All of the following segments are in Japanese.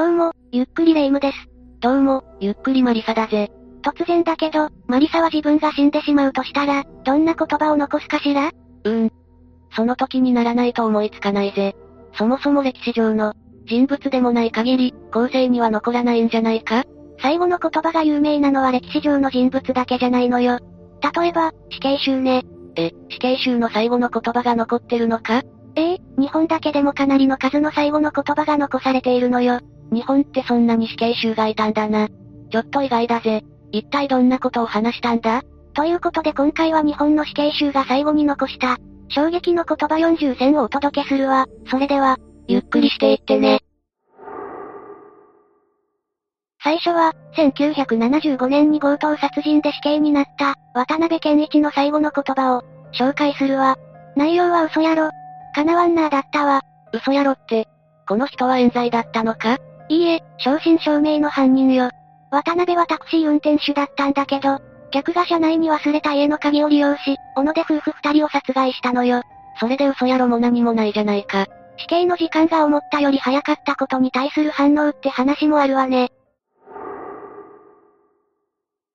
どうも、ゆっくりレ夢ムです。どうも、ゆっくりマリサだぜ。突然だけど、マリサは自分が死んでしまうとしたら、どんな言葉を残すかしら？うーん。その時にならないと思いつかないぜ。そもそも歴史上の、人物でもない限り、後世には残らないんじゃないか？最後の言葉が有名なのは歴史上の人物だけじゃないのよ。例えば、死刑囚ね。え、死刑囚の最後の言葉が残ってるのか？ええ、日本だけでもかなりの数の最後の言葉が残されているのよ。日本ってそんなに死刑囚がいたんだな。ちょっと意外だぜ。一体どんなことを話したんだ？ということで今回は日本の死刑囚が最後に残した、衝撃の言葉40選をお届けするわ。それでは、ゆっくりしていってね。最初は、1975年に強盗殺人で死刑になった、渡辺健一の最後の言葉を、紹介するわ。内容は嘘やろ。叶わんなーだったわ。嘘やろって、この人は冤罪だったのか？いいえ、正真正銘の犯人よ。渡辺はタクシー運転手だったんだけど、客が車内に忘れた家の鍵を利用し、小野で夫婦二人を殺害したのよ。それで嘘やろも何もないじゃないか。死刑の時間が思ったより早かったことに対する反応って話もあるわね。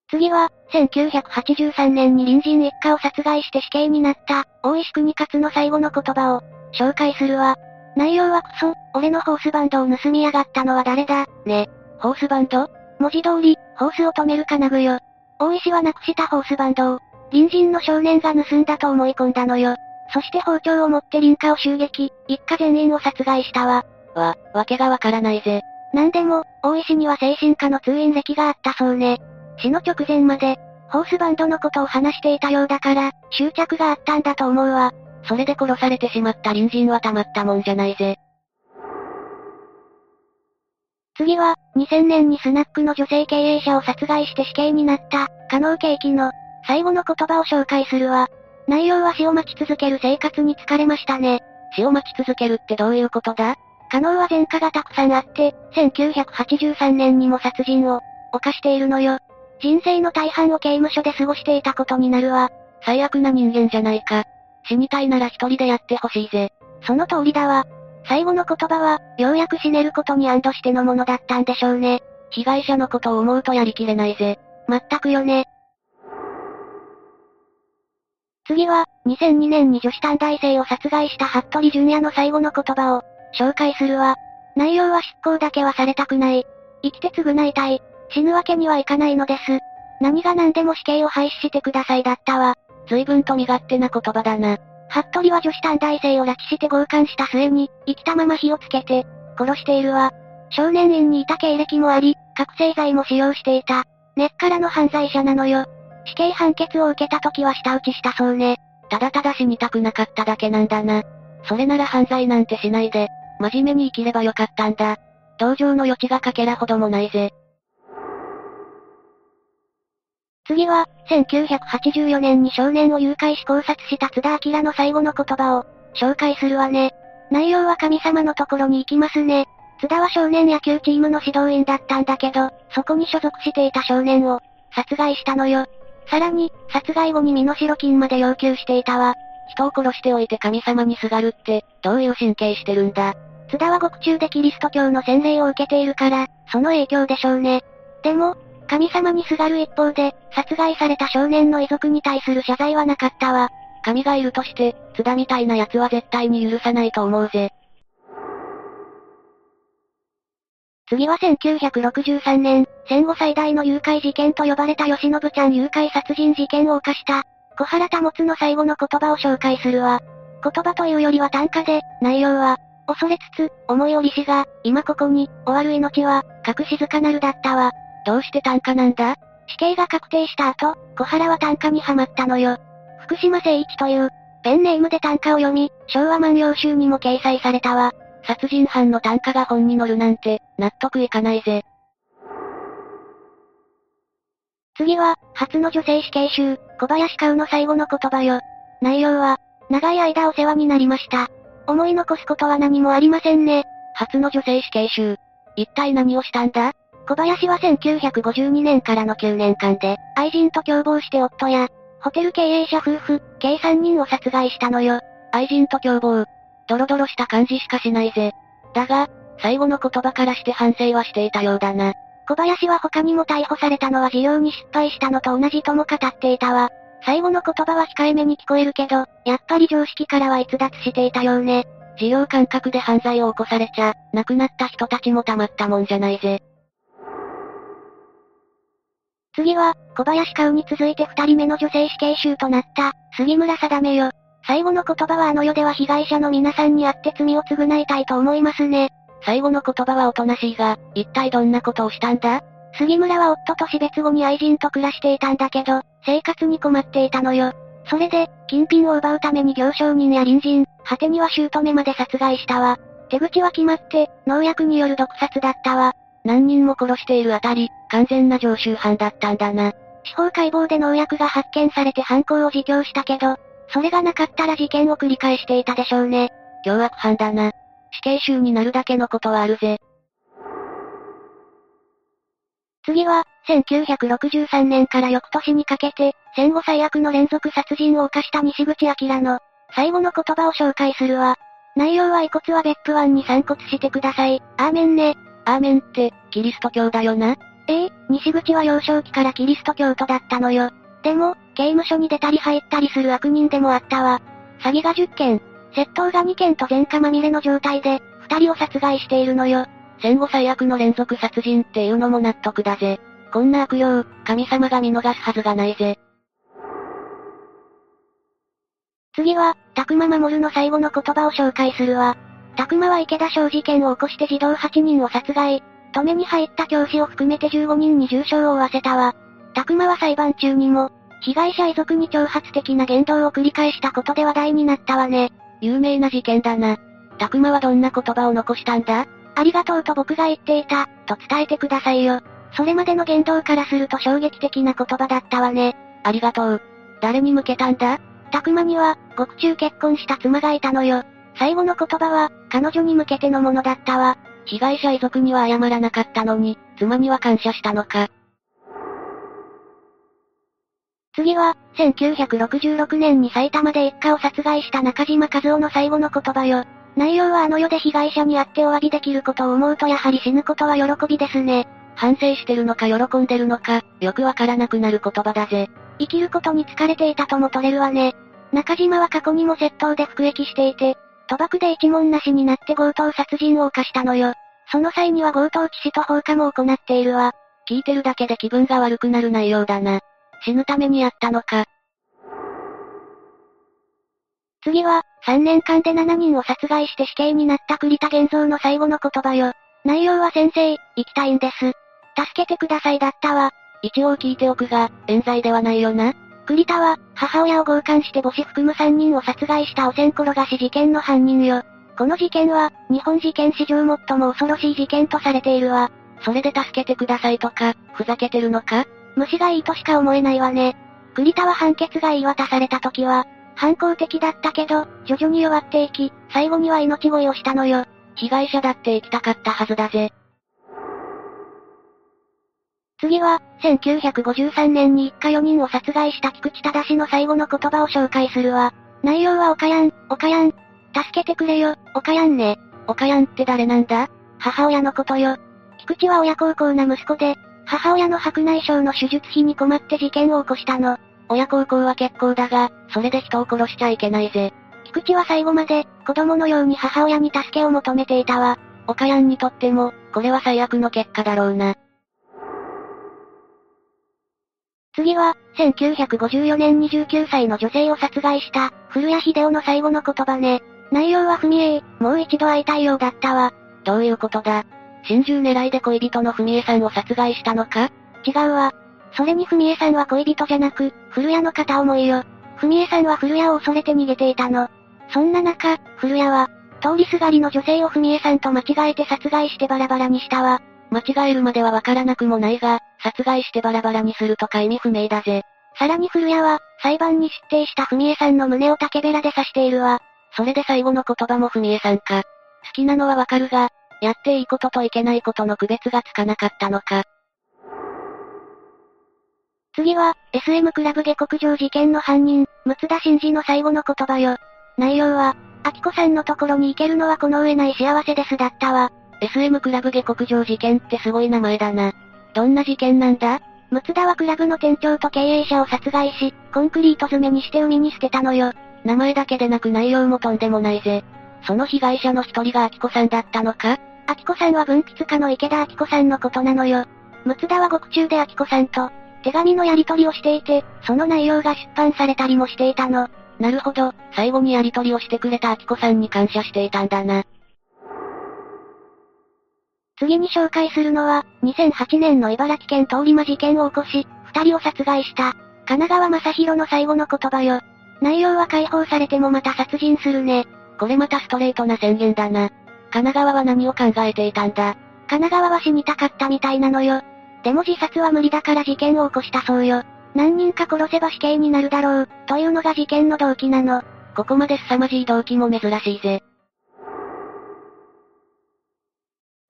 次は、1983年に隣人一家を殺害して死刑になった、大石国勝の最後の言葉を、紹介するわ。内容はクソ、俺のホースバンドを盗みやがったのは誰だ、ね。ホースバンド？文字通り、ホースを止める金具よ。大石はなくしたホースバンドを、隣人の少年が盗んだと思い込んだのよ。そして包丁を持って林家を襲撃、一家全員を殺害したわ。わ、わけがわからないぜ。なんでも、大石には精神科の通院歴があったそうね。死の直前まで、ホースバンドのことを話していたようだから、執着があったんだと思うわ。それで殺されてしまった隣人はたまったもんじゃないぜ。次は、2000年にスナックの女性経営者を殺害して死刑になった、加納慶樹の、最後の言葉を紹介するわ。内容は死を待ち続ける生活に疲れましたね。死を待ち続けるってどういうことだ？加納は前科がたくさんあって、1983年にも殺人を、犯しているのよ。人生の大半を刑務所で過ごしていたことになるわ。最悪な人間じゃないか。死にたいなら一人でやってほしいぜ。その通りだわ。最後の言葉は、ようやく死ねることに安堵してのものだったんでしょうね。被害者のことを思うとやりきれないぜ。まったくよね。次は、2002年に女子短大生を殺害した服部淳也の最後の言葉を、紹介するわ。内容は執行だけはされたくない。生きて償いたい。死ぬわけにはいかないのです。何が何でも死刑を廃止してくださいだったわ。随分と身勝手な言葉だな。服部は女子短大生を拉致して強姦した末に、生きたまま火をつけて、殺しているわ。少年院にいた経歴もあり、覚醒剤も使用していた。根っからの犯罪者なのよ。死刑判決を受けた時は舌打ちしたそうね。ただただ死にたくなかっただけなんだな。それなら犯罪なんてしないで、真面目に生きればよかったんだ。同情の余地がかけらほどもないぜ。次は、1984年に少年を誘拐し考察した津田明の最後の言葉を、紹介するわね。内容は神様のところに行きますね。津田は少年野球チームの指導員だったんだけど、そこに所属していた少年を、殺害したのよ。さらに、殺害後に身代金まで要求していたわ。人を殺しておいて神様にすがるって、どういう神経してるんだ。津田は獄中でキリスト教の洗礼を受けているから、その影響でしょうね。でも、神様にすがる一方で、殺害された少年の遺族に対する謝罪はなかったわ。神がいるとして、津田みたいな奴は絶対に許さないと思うぜ。次は1963年、戦後最大の誘拐事件と呼ばれた吉信ちゃん誘拐殺人事件を犯した、小原保の最後の言葉を紹介するわ。言葉というよりは短歌で、内容は、恐れつつ、思い折りしが、今ここに、終わる命は、隠しずかなるだったわ。どうして短歌なんだ？死刑が確定した後、小原は短歌にハマったのよ。福島誠一という、ペンネームで短歌を読み、昭和万葉集にも掲載されたわ。殺人犯の短歌が本に載るなんて、納得いかないぜ。次は、初の女性死刑囚、小林香の最後の言葉よ。内容は、長い間お世話になりました。思い残すことは何もありませんね。初の女性死刑囚。一体何をしたんだ？小林は1952年からの9年間で、愛人と共謀して夫や、ホテル経営者夫婦、計3人を殺害したのよ。愛人と共謀。ドロドロした感じしかしないぜ。だが、最後の言葉からして反省はしていたようだな。小林は他にも逮捕されたのは事業に失敗したのと同じとも語っていたわ。最後の言葉は控えめに聞こえるけど、やっぱり常識からは逸脱していたようね。事業感覚で犯罪を起こされちゃ、亡くなった人たちもたまったもんじゃないぜ。次は、小林香に続いて二人目の女性死刑囚となった、杉村定めよ。最後の言葉はあの世では被害者の皆さんに会って罪を償いたいと思いますね。最後の言葉はおとなしいが、一体どんなことをしたんだ？杉村は夫と死別後に愛人と暮らしていたんだけど、生活に困っていたのよ。それで、金品を奪うために行商人や隣人、果てには姑まで殺害したわ。手口は決まって、農薬による毒殺だったわ。何人も殺しているあたり、完全な常習犯だったんだな。司法解剖で農薬が発見されて犯行を自供したけど、それがなかったら事件を繰り返していたでしょうね。凶悪犯だな。死刑囚になるだけのことはあるぜ。次は、1963年から翌年にかけて、戦後最悪の連続殺人を犯した西口明の、最後の言葉を紹介するわ。内容は遺骨は別府湾に散骨してください。アーメンね。アーメンって、キリスト教だよな？ええ西口は幼少期からキリスト教徒だったのよ。でも、刑務所に出たり入ったりする悪人でもあったわ。詐欺が10件、窃盗が2件と前科まみれの状態で、2人を殺害しているのよ。戦後最悪の連続殺人っていうのも納得だぜ。こんな悪用、神様が見逃すはずがないぜ。次は、たくま守の最後の言葉を紹介するわ。たくまは池田小事件を起こして児童8人を殺害。止めに入った教師を含めて15人に重傷を負わせたわ。たくまは裁判中にも、被害者遺族に挑発的な言動を繰り返したことで話題になったわね。有名な事件だな。たくまはどんな言葉を残したんだ？ありがとうと僕が言っていた、と伝えてくださいよ。それまでの言動からすると衝撃的な言葉だったわね。ありがとう。誰に向けたんだ？たくまには、獄中結婚した妻がいたのよ。最後の言葉は、彼女に向けてのものだったわ。被害者遺族には謝らなかったのに、妻には感謝したのか。次は、1966年に埼玉で一家を殺害した中島和夫の最後の言葉よ。内容はあの世で被害者に会ってお詫びできることを思うとやはり死ぬことは喜びですね。反省してるのか喜んでるのか、よくわからなくなる言葉だぜ。生きることに疲れていたとも取れるわね。中島は過去にも窃盗で服役していて、賭博で一問なしになって強盗殺人を犯したのよ。その際には強盗致死と放火も行っているわ。聞いてるだけで気分が悪くなる内容だな。死ぬためにやったのか。次は、3年間で7人を殺害して死刑になった栗田玄三の最後の言葉よ。内容は先生、生きたいんです。助けてくださいだったわ。一応聞いておくが、冤罪ではないよな。栗田は、母親を強姦して母子含む3人を殺害した汚染転がし事件の犯人よ。この事件は、日本事件史上最も恐ろしい事件とされているわ。それで助けてくださいとか、ふざけてるのか？虫がいいとしか思えないわね。栗田は判決が言い渡された時は、反抗的だったけど、徐々に弱っていき、最後には命乞いをしたのよ。被害者だって行きたかったはずだぜ。次は、1953年に一家4人を殺害した菊池正の最後の言葉を紹介するわ。内容は岡やん、岡やん。助けてくれよ、岡やんね。岡やんって誰なんだ？母親のことよ。菊池は親孝行な息子で、母親の白内障の手術費に困って事件を起こしたの。親孝行は結構だが、それで人を殺しちゃいけないぜ。菊池は最後まで、子供のように母親に助けを求めていたわ。岡やんにとっても、これは最悪の結果だろうな。次は、1954年29歳の女性を殺害した、古谷秀夫の最後の言葉ね。内容は文江、もう一度会いたいようだったわ。どういうことだ？心中狙いで恋人の文江さんを殺害したのか？違うわ。それに文江さんは恋人じゃなく、古谷の片思いよ。文江さんは古谷を恐れて逃げていたの。そんな中、古谷は、通りすがりの女性を文江さんと間違えて殺害してバラバラにしたわ。間違えるまではわからなくもないが、殺害してバラバラにするとか意味不明だぜ。さらに古谷は、裁判に出廷した文江さんの胸を竹べらで刺しているわ。それで最後の言葉も文江さんか。好きなのはわかるが、やっていいことといけないことの区別がつかなかったのか。次は、SM クラブ下克上事件の犯人、六田真二の最後の言葉よ。内容は、アキコさんのところに行けるのはこの上ない幸せですだったわ。SM クラブ下克上事件ってすごい名前だな。どんな事件なんだ？ムツダはクラブの店長と経営者を殺害し、コンクリート詰めにして海に捨てたのよ。名前だけでなく内容もとんでもないぜ。その被害者の一人がアキコさんだったのか？アキコさんは文筆家の池田アキコさんのことなのよ。ムツダは獄中でアキコさんと、手紙のやり取りをしていて、その内容が出版されたりもしていたの。なるほど、最後にやり取りをしてくれたアキコさんに感謝していたんだな。次に紹介するのは、2008年の茨城県通り魔事件を起こし、二人を殺害した、神奈川正宏の最後の言葉よ。内容は解放されてもまた殺人するね。これまたストレートな宣言だな。神奈川は何を考えていたんだ神奈川は死にたかったみたいなのよ。でも自殺は無理だから事件を起こしたそうよ。何人か殺せば死刑になるだろう、というのが事件の動機なの。ここまで凄まじい動機も珍しいぜ。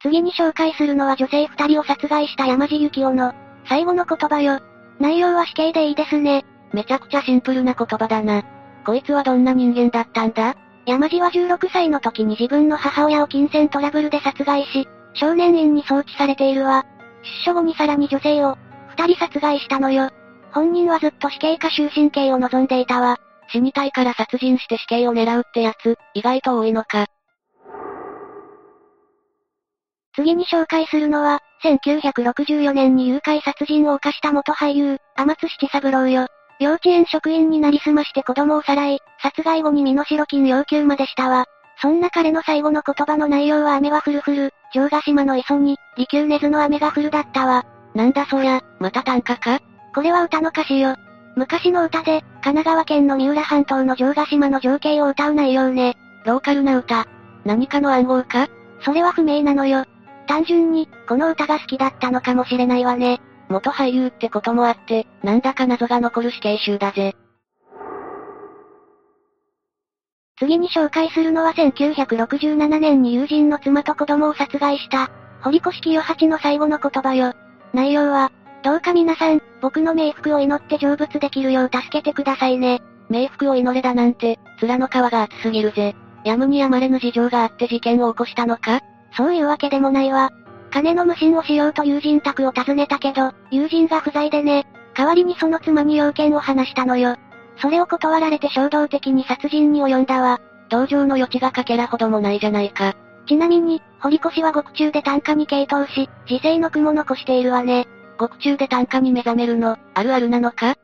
次に紹介するのは女性二人を殺害した山地幸男の、最後の言葉よ。内容は死刑でいいですね。めちゃくちゃシンプルな言葉だな。こいつはどんな人間だったんだ？山地は16歳の時に自分の母親を金銭トラブルで殺害し、少年院に送致されているわ。出所後にさらに女性を、二人殺害したのよ。本人はずっと死刑か終身刑を望んでいたわ。死にたいから殺人して死刑を狙うってやつ、意外と多いのか。次に紹介するのは、1964年に誘拐殺人を犯した元俳優、天津七三郎よ。幼稚園職員になりすまして子供をさらい、殺害後に身代金要求までしたわ。そんな彼の最後の言葉の内容は雨は降る降る、城ヶ島の磯に、利休根津の雨が降るだったわ。なんだそりゃ、また短歌か？これは歌の歌詞よ。昔の歌で、神奈川県の三浦半島の城ヶ島の情景を歌う内容ね。ローカルな歌。何かの暗号か？それは不明なのよ。単純に、この歌が好きだったのかもしれないわね。元俳優ってこともあって、なんだか謎が残る死刑囚だぜ。次に紹介するのは1967年に友人の妻と子供を殺害した、堀越清八の最後の言葉よ。内容は、どうか皆さん、僕の冥福を祈って成仏できるよう助けてくださいね。冥福を祈れだなんて、面の皮が厚すぎるぜ。やむにやまれぬ事情があって事件を起こしたのか？そういうわけでもないわ。金の無心をしようと友人宅を訪ねたけど、友人が不在でね。代わりにその妻に要件を話したのよ。それを断られて衝動的に殺人に及んだわ。同情の余地がかけらほどもないじゃないか。ちなみに、堀越は獄中で単価に傾倒し、自生の句も残しているわね。獄中で単価に目覚めるの、あるあるなのか？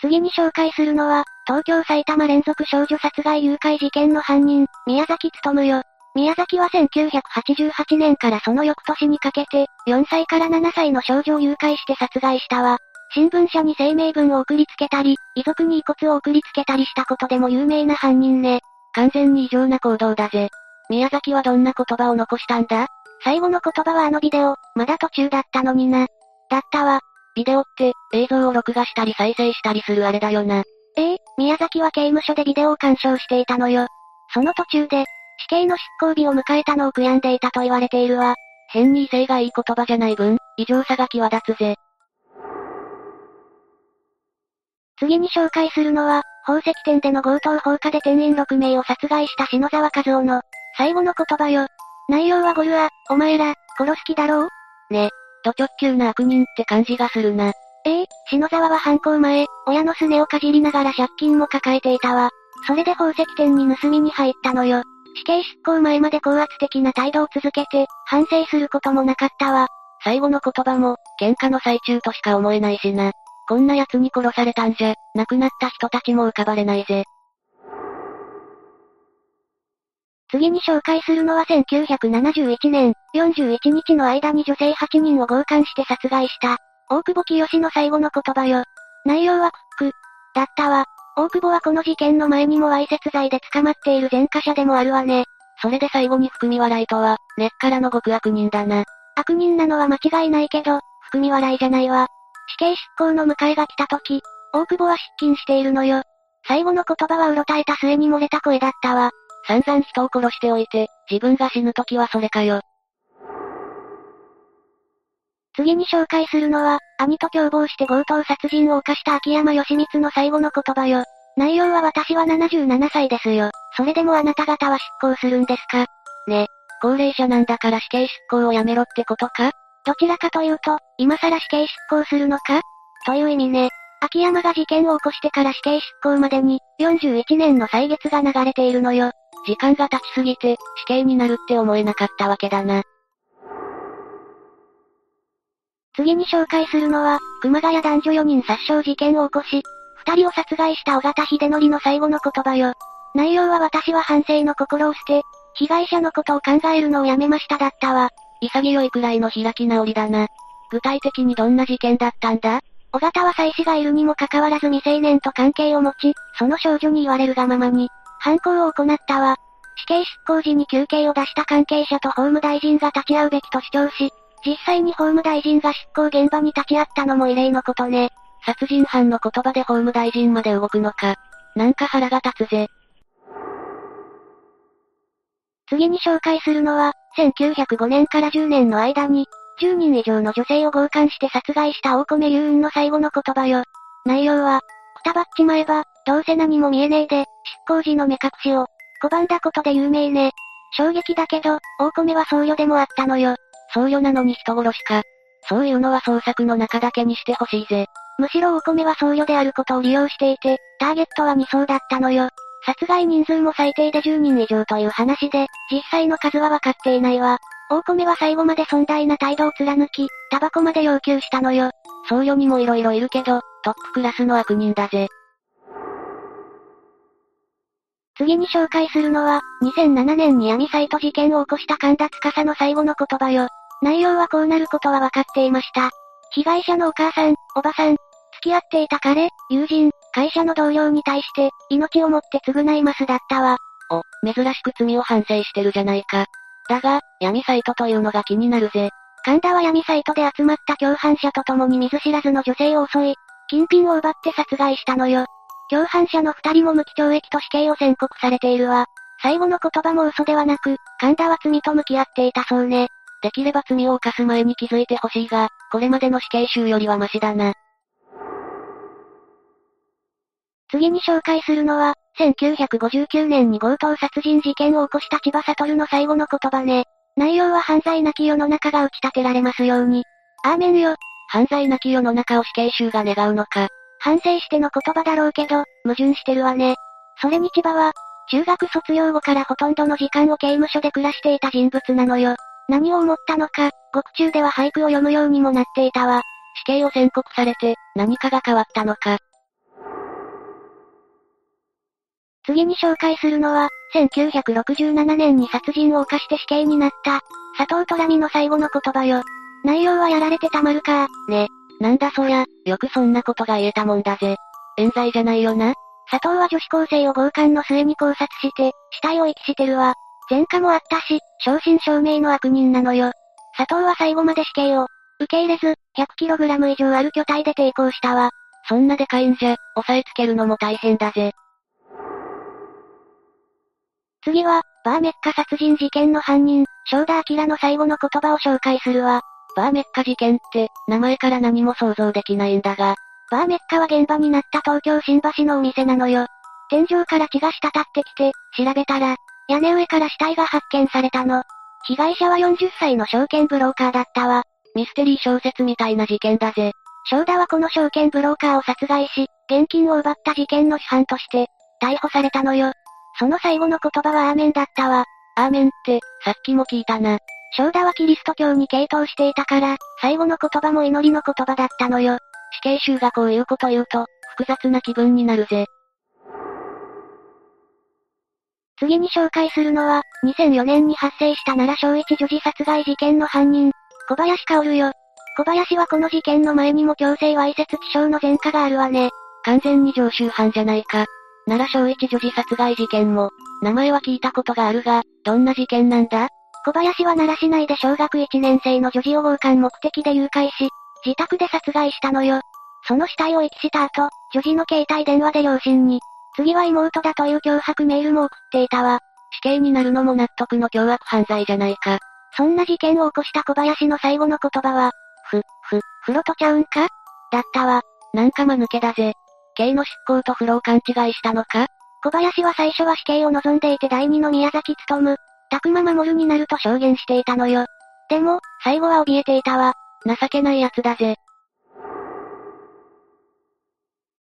次に紹介するのは、東京埼玉連続少女殺害誘拐事件の犯人、宮崎努よ。宮崎は1988年からその翌年にかけて、4歳から7歳の少女を誘拐して殺害したわ。新聞社に声明文を送りつけたり、遺族に遺骨を送りつけたりしたことでも有名な犯人ね。完全に異常な行動だぜ。宮崎はどんな言葉を残したんだ？最後の言葉はあのビデオ、まだ途中だったのにな。だったわ。ビデオって、映像を録画したり再生したりするあれだよな。ええ宮崎は刑務所でビデオを鑑賞していたのよ。その途中で、死刑の執行日を迎えたのを悔やんでいたと言われているわ。変に威勢がいい言葉じゃない分、異常さが際立つぜ。次に紹介するのは、宝石店での強盗放火で店員6名を殺害した篠沢和夫の、最後の言葉よ。内容はゴルア、お前ら、殺す気だろう？ね。ド直球な悪人って感じがするな。ええ篠沢は犯行前、親のすねをかじりながら借金も抱えていたわ。それで宝石店に盗みに入ったのよ。死刑執行前まで高圧的な態度を続けて、反省することもなかったわ。最後の言葉も、喧嘩の最中としか思えないしな。こんな奴に殺されたんじゃ、亡くなった人たちも浮かばれないぜ。次に紹介するのは1971年、41日の間に女性8人を強姦して殺害した、大久保清の最後の言葉よ。内容はクック、だったわ。大久保はこの事件の前にもわいせつ罪で捕まっている前科者でもあるわね。それで最後に含み笑いとは、根っからの極悪人だな。悪人なのは間違いないけど、含み笑いじゃないわ。死刑執行の迎えが来た時、大久保は失禁しているのよ。最後の言葉はうろたえた末に漏れた声だったわ。散々人を殺しておいて、自分が死ぬ時はそれかよ。次に紹介するのは、兄と共謀して強盗殺人を犯した秋山義光の最後の言葉よ。内容は私は77歳ですよ。それでもあなた方は執行するんですか？ね。高齢者なんだから死刑執行をやめろってことか？どちらかというと、今更死刑執行するのか？という意味ね。秋山が事件を起こしてから死刑執行までに、41年の歳月が流れているのよ。時間が経ちすぎて、死刑になるって思えなかったわけだな。次に紹介するのは、熊谷男女4人殺傷事件を起こし、二人を殺害した尾形秀則の最後の言葉よ。内容は私は反省の心を捨て、被害者のことを考えるのをやめましただったわ。潔いくらいの開き直りだな。具体的にどんな事件だったんだ？尾形は妻子がいるにもかかわらず未成年と関係を持ち、その少女に言われるがままに、犯行を行ったわ。死刑執行時に休憩を出した関係者と法務大臣が立ち会うべきと主張し、実際に法務大臣が執行現場に立ち会ったのも異例のことね。殺人犯の言葉で法務大臣まで動くのか。なんか腹が立つぜ。次に紹介するのは、1905年から10年の間に、10人以上の女性を強姦して殺害した大米優雲の最後の言葉よ。内容は、くたばっちまえば、どうせ何も見えねえで、執行時の目隠しを、拒んだことで有名ね。衝撃だけど、大米は僧侶でもあったのよ。僧侶なのに人殺しか。そういうのは創作の中だけにしてほしいぜ。むしろ大米は僧侶であることを利用していて、ターゲットは2層だったのよ。殺害人数も最低で10人以上という話で、実際の数は分かっていないわ。大米は最後まで尊大な態度を貫き、タバコまで要求したのよ。僧侶にも色々いるけど、トップクラスの悪人だぜ。次に紹介するのは、2007年に闇サイト事件を起こした神田司の最後の言葉よ。内容はこうなることは分かっていました。被害者のお母さん、おばさん、付き合っていた彼、友人、会社の同僚に対して、命をもって償いますだったわ。お、珍しく罪を反省してるじゃないか。だが、闇サイトというのが気になるぜ。神田は闇サイトで集まった共犯者と共に見ず知らずの女性を襲い、金品を奪って殺害したのよ。共犯者の二人も無期懲役と死刑を宣告されているわ。最後の言葉も嘘ではなく、神田は罪と向き合っていたそうね。できれば罪を犯す前に気づいてほしいが、これまでの死刑囚よりはマシだな。次に紹介するのは、1959年に強盗殺人事件を起こした千葉悟の最後の言葉ね。内容は犯罪なき世の中が打ち立てられますように。アーメンよ。犯罪なき世の中を死刑囚が願うのか。反省しての言葉だろうけど、矛盾してるわね。それに千葉は、中学卒業後からほとんどの時間を刑務所で暮らしていた人物なのよ。何を思ったのか、獄中では俳句を読むようにもなっていたわ。死刑を宣告されて、何かが変わったのか。次に紹介するのは、1967年に殺人を犯して死刑になった、佐藤虎美の最後の言葉よ。内容はやられてたまるかね。なんだそりゃ、よくそんなことが言えたもんだぜ。冤罪じゃないよな。佐藤は女子高生を強姦の末に考察して、死体を遺棄してるわ。前科もあったし、正真正銘の悪人なのよ。佐藤は最後まで死刑を、受け入れず、100kg 以上ある巨体で抵抗したわ。そんなでかいんじゃ、押さえつけるのも大変だぜ。次は、バーメッカ殺人事件の犯人、正田明の最後の言葉を紹介するわ。バーメッカ事件って、名前から何も想像できないんだが。バーメッカは現場になった東京新橋のお店なのよ。天井から血が滴ってきて、調べたら、屋根上から死体が発見されたの。被害者は40歳の証券ブローカーだったわ。ミステリー小説みたいな事件だぜ。正田はこの証券ブローカーを殺害し、現金を奪った事件の主犯として、逮捕されたのよ。その最後の言葉はアーメンだったわ。アーメンって、さっきも聞いたな。正田はキリスト教に傾倒していたから、最後の言葉も祈りの言葉だったのよ。死刑囚がこういうこと言うと、複雑な気分になるぜ。次に紹介するのは、2004年に発生した奈良正一女児殺害事件の犯人、小林薫よ。小林はこの事件の前にも強制わいせつ致傷の前科があるわね。完全に常習犯じゃないか。奈良小一女児殺害事件も、名前は聞いたことがあるが、どんな事件なんだ？小林は奈良市内で小学1年生の女児を強姦目的で誘拐し、自宅で殺害したのよ。その死体を遺棄した後、女児の携帯電話で両親に、次は妹だという脅迫メールも送っていたわ。死刑になるのも納得の凶悪犯罪じゃないか。そんな事件を起こした小林の最後の言葉は、ふ、ふ、風呂とちゃうんか？だったわ。なんか間抜けだぜ。刑の執行と不老勘違いしたのか？小林は最初は死刑を望んでいて第二の宮崎努、たくま守になると証言していたのよ。でも、最後は怯えていたわ。情けない奴だぜ。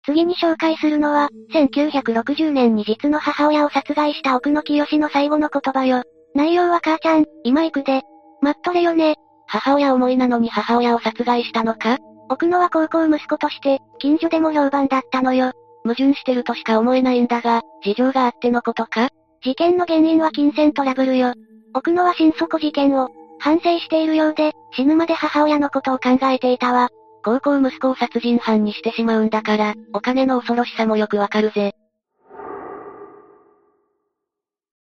次に紹介するのは、1960年に実の母親を殺害した奥野清の最後の言葉よ。内容は母ちゃん、今行くで。待っとれよね。母親思いなのに母親を殺害したのか？奥野は高校息子として、近所でも評判だったのよ。矛盾してるとしか思えないんだが、事情があってのことか？事件の原因は金銭トラブルよ。奥野は心底事件を、反省しているようで、死ぬまで母親のことを考えていたわ。高校息子を殺人犯にしてしまうんだから、お金の恐ろしさもよくわかるぜ。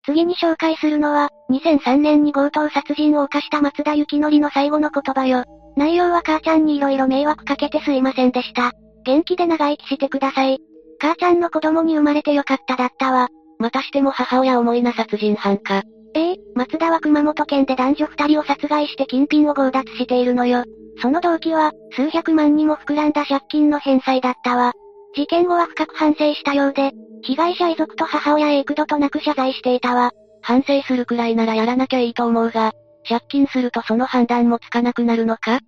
次に紹介するのは、2003年に強盗殺人を犯した松田幸則の最後の言葉よ。内容は母ちゃんに色々迷惑かけてすいませんでした。元気で長生きしてください。母ちゃんの子供に生まれてよかっただったわ。またしても母親思いな殺人犯か。ええ松田は熊本県で男女二人を殺害して金品を強奪しているのよ。その動機は、数百万にも膨らんだ借金の返済だったわ。事件後は深く反省したようで、被害者遺族と母親へ幾度となく謝罪していたわ。反省するくらいならやらなきゃいいと思うが、借金するとその判断もつかなくなるのか？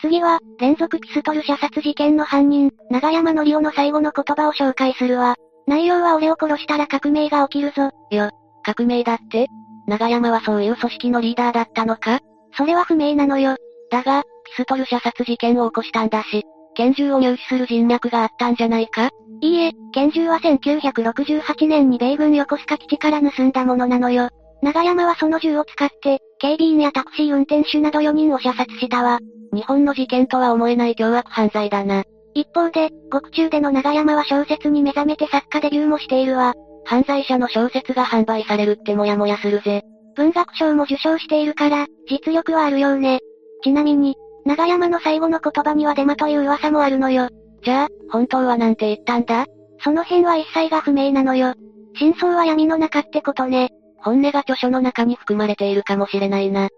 次は、連続ピストル射殺事件の犯人、長山則夫の最後の言葉を紹介するわ。内容は俺を殺したら革命が起きるぞ。よ、革命だって？長山はそういう組織のリーダーだったのか？それは不明なのよ。だが、ピストル射殺事件を起こしたんだし、拳銃を入手する人脈があったんじゃないか？いいえ、拳銃は1968年に米軍横須賀基地から盗んだものなのよ。長山はその銃を使って、警備員やタクシー運転手など4人を射殺したわ。日本の事件とは思えない凶悪犯罪だな。一方で、獄中での長山は小説に目覚めて作家デビューもしているわ。犯罪者の小説が販売されるってもやもやするぜ。文学賞も受賞しているから、実力はあるようね。ちなみに、長山の最後の言葉にはデマという噂もあるのよ。じゃあ、本当はなんて言ったんだ？その辺は一切が不明なのよ。真相は闇の中ってことね。本音が著書の中に含まれているかもしれないな。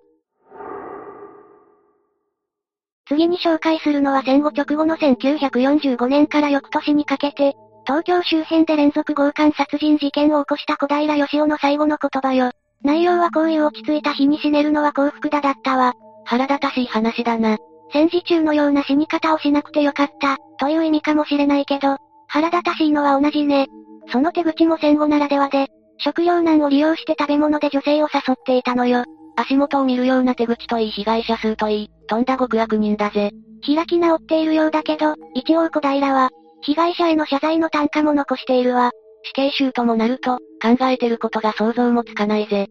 次に紹介するのは戦後直後の1945年から翌年にかけて、東京周辺で連続強姦殺人事件を起こした小平義雄の最後の言葉よ。内容はこういう落ち着いた日に死ねるのは幸福だだったわ。腹立たしい話だな。戦時中のような死に方をしなくてよかった、という意味かもしれないけど、腹立たしいのは同じね。その手口も戦後ならではで、食糧難を利用して食べ物で女性を誘っていたのよ。足元を見るような手口といい被害者数といい、とんだ極悪人だぜ。開き直っているようだけど、一応小平は、被害者への謝罪の単価も残しているわ。死刑囚ともなると、考えてることが想像もつかないぜ。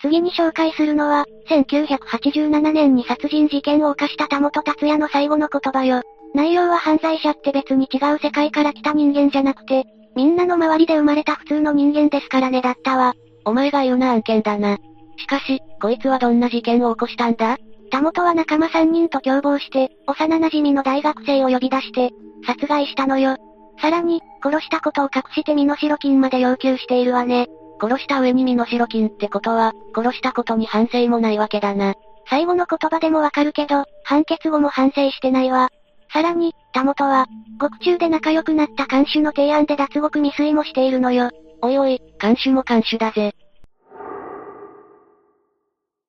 次に紹介するのは、1987年に殺人事件を犯した田本達也の最後の言葉よ。内容は犯罪者って別に違う世界から来た人間じゃなくて、みんなの周りで生まれた普通の人間ですからねだったわ。お前が言うな案件だな。しかし、こいつはどんな事件を起こしたんだ？田本は仲間3人と共謀して、幼馴染の大学生を呼び出して、殺害したのよ。さらに、殺したことを隠して身代金まで要求しているわね。殺した上に身代金ってことは、殺したことに反省もないわけだな。最後の言葉でもわかるけど、判決後も反省してないわ。さらに、田本は、獄中で仲良くなった看守の提案で脱獄未遂もしているのよ。おいおい、看守も看守だぜ。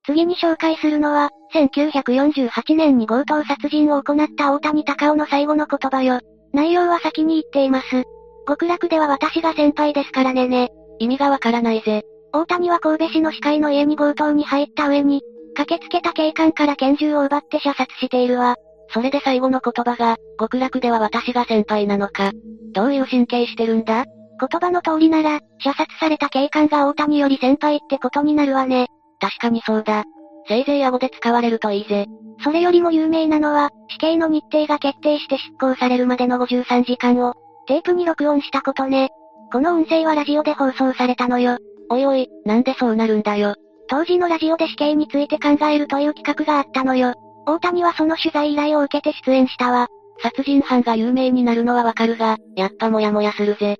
次に紹介するのは、1948年に強盗殺人を行った大谷隆夫の最後の言葉よ。内容は先に言っています。極楽では私が先輩ですからねね。意味がわからないぜ。大谷は神戸市の司会の家に強盗に入った上に、駆けつけた警官から拳銃を奪って射殺しているわ。それで最後の言葉が、極楽では私が先輩なのか。どういう神経してるんだ？言葉の通りなら、射殺された警官が大谷より先輩ってことになるわね。確かにそうだ。せいぜい顎で使われるといいぜ。それよりも有名なのは、死刑の日程が決定して執行されるまでの53時間を、テープに録音したことね。この音声はラジオで放送されたのよ。おいおい、なんでそうなるんだよ。当時のラジオで死刑について考えるという企画があったのよ。大谷はその取材依頼を受けて出演したわ。殺人犯が有名になるのはわかるが、やっぱもやもやするぜ。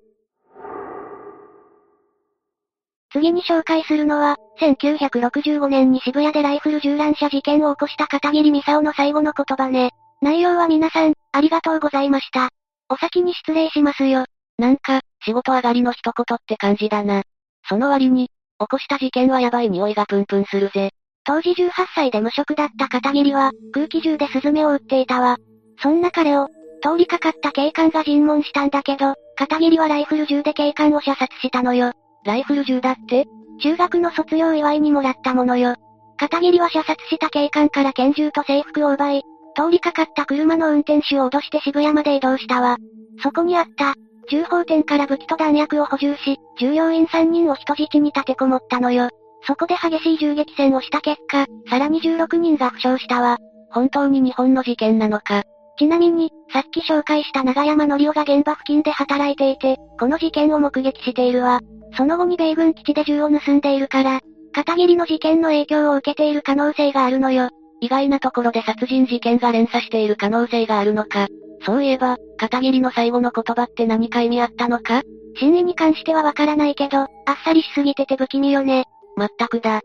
次に紹介するのは、1965年に渋谷でライフル銃乱射事件を起こした片桐美沙夫の最後の言葉ね。内容は皆さん、ありがとうございました。お先に失礼しますよ。なんか、仕事上がりの一言って感じだな。その割に、起こした事件はやばい匂いがプンプンするぜ。当時18歳で無職だった片桐は、空気銃でスズメを撃っていたわ。そんな彼を、通りかかった警官が尋問したんだけど、片桐はライフル銃で警官を射殺したのよ。ライフル銃だって？中学の卒業祝いにもらったものよ。片桐は射殺した警官から拳銃と制服を奪い、通りかかった車の運転手を脅して渋谷まで移動したわ。そこにあった、銃砲店から武器と弾薬を補充し、従業員3人を人質に立てこもったのよ。そこで激しい銃撃戦をした結果、さらに16人が負傷したわ。本当に日本の事件なのか。ちなみに、さっき紹介した長山則夫が現場付近で働いていて、この事件を目撃しているわ。その後に米軍基地で銃を盗んでいるから、片桐の事件の影響を受けている可能性があるのよ。意外なところで殺人事件が連鎖している可能性があるのか。そういえば、片桐の最後の言葉って何か意味あったのか？真意に関してはわからないけど、あっさりしすぎてて不気味よね。まったくだ。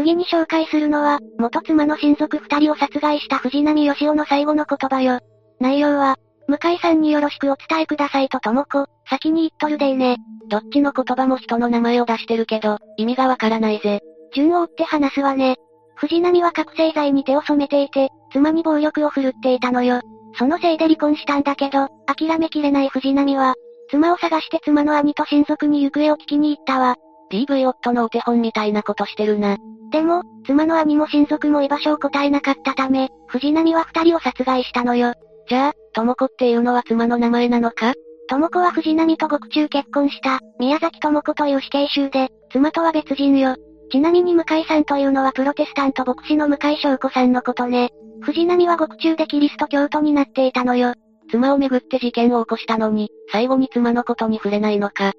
次に紹介するのは、元妻の親族二人を殺害した藤波義雄の最後の言葉よ。内容は、向井さんによろしくお伝えくださいととも子、先に言っとるでいね。どっちの言葉も人の名前を出してるけど、意味がわからないぜ。順を追って話すわね。藤波は覚醒剤に手を染めていて、妻に暴力を振るっていたのよ。そのせいで離婚したんだけど、諦めきれない藤波は、妻を探して妻の兄と親族に行方を聞きに行ったわ。DV 夫のお手本みたいなことしてるな。でも、妻の兄も親族も居場所を答えなかったため、藤波は二人を殺害したのよ。じゃあ、智子っていうのは妻の名前なのか？智子は藤波と獄中結婚した、宮崎智子という死刑囚で、妻とは別人よ。ちなみに向井さんというのはプロテスタント牧師の向井翔子さんのことね。藤波は獄中でキリスト教徒になっていたのよ。妻をめぐって事件を起こしたのに、最後に妻のことに触れないのか。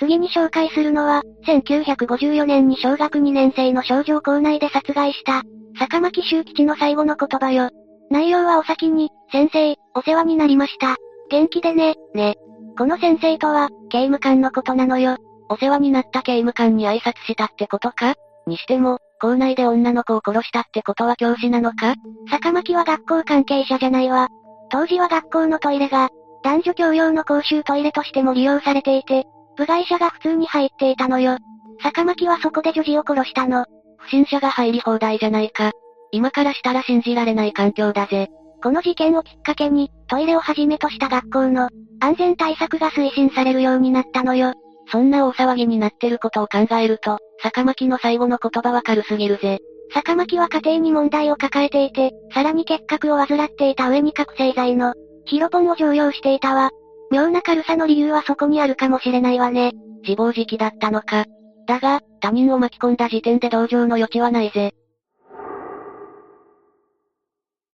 次に紹介するのは、1954年に小学2年生の少女を校内で殺害した、坂巻修吉の最後の言葉よ。内容はお先に、先生、お世話になりました。元気でね、ね。この先生とは、刑務官のことなのよ。お世話になった刑務官に挨拶したってことか？にしても、校内で女の子を殺したってことは教師なのか？坂巻は学校関係者じゃないわ。当時は学校のトイレが、男女共用の公衆トイレとしても利用されていて、部外者が普通に入っていたのよ。坂巻はそこで女児を殺したの。不審者が入り放題じゃないか。今からしたら信じられない環境だぜ。この事件をきっかけに、トイレをはじめとした学校の安全対策が推進されるようになったのよ。そんな大騒ぎになってることを考えると、坂巻の最後の言葉は軽すぎるぜ。坂巻は家庭に問題を抱えていて、さらに結核を患っていた上に覚醒剤の、ヒロポンを常用していたわ。妙な軽さの理由はそこにあるかもしれないわね。自暴自棄だったのか。だが、他人を巻き込んだ時点で同情の余地はないぜ。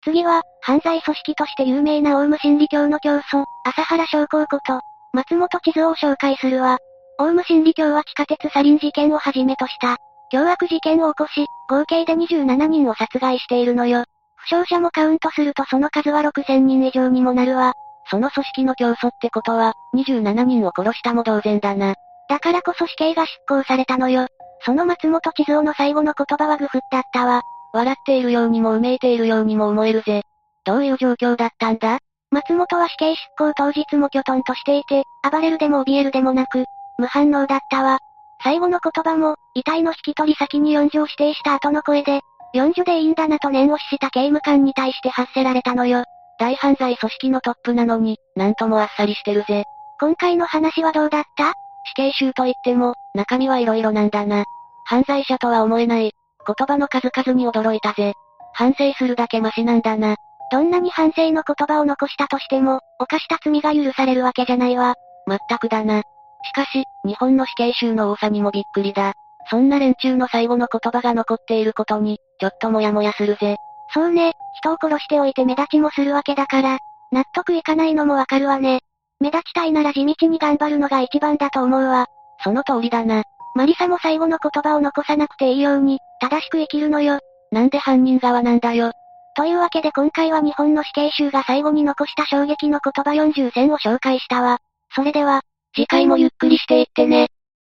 次は、犯罪組織として有名なオウム真理教の教祖、朝原将校こと、松本地図を紹介するわ。オウム真理教は地下鉄サリン事件をはじめとした、凶悪事件を起こし、合計で27人を殺害しているのよ。負傷者もカウントするとその数は6000人以上にもなるわ。その組織の教祖ってことは、27人を殺したも同然だな。だからこそ死刑が執行されたのよ。その松本地蔵の最後の言葉はグフだったわ。笑っているようにもうめいているようにも思えるぜ。どういう状況だったんだ？松本は死刑執行当日も巨トンとしていて、暴れるでも怯えるでもなく、無反応だったわ。最後の言葉も、遺体の引き取り先に四女を指定した後の声で、四女でいいんだなと念押しした刑務官に対して発せられたのよ。大犯罪組織のトップなのに、なんともあっさりしてるぜ。今回の話はどうだった？死刑囚といっても、中身はいろいろなんだな。犯罪者とは思えない、言葉の数々に驚いたぜ。反省するだけマシなんだな。どんなに反省の言葉を残したとしても、犯した罪が許されるわけじゃないわ。まったくだな。しかし、日本の死刑囚の多さにもびっくりだ。そんな連中の最後の言葉が残っていることに、ちょっともやもやするぜ。そうね、人を殺しておいて目立ちもするわけだから、納得いかないのもわかるわね。目立ちたいなら地道に頑張るのが一番だと思うわ。その通りだな。マリサも最後の言葉を残さなくていいように、正しく生きるのよ。なんで犯人側なんだよ。というわけで今回は日本の死刑囚が最後に残した衝撃の言葉40選を紹介したわ。それでは、次回もゆっくりしていってね。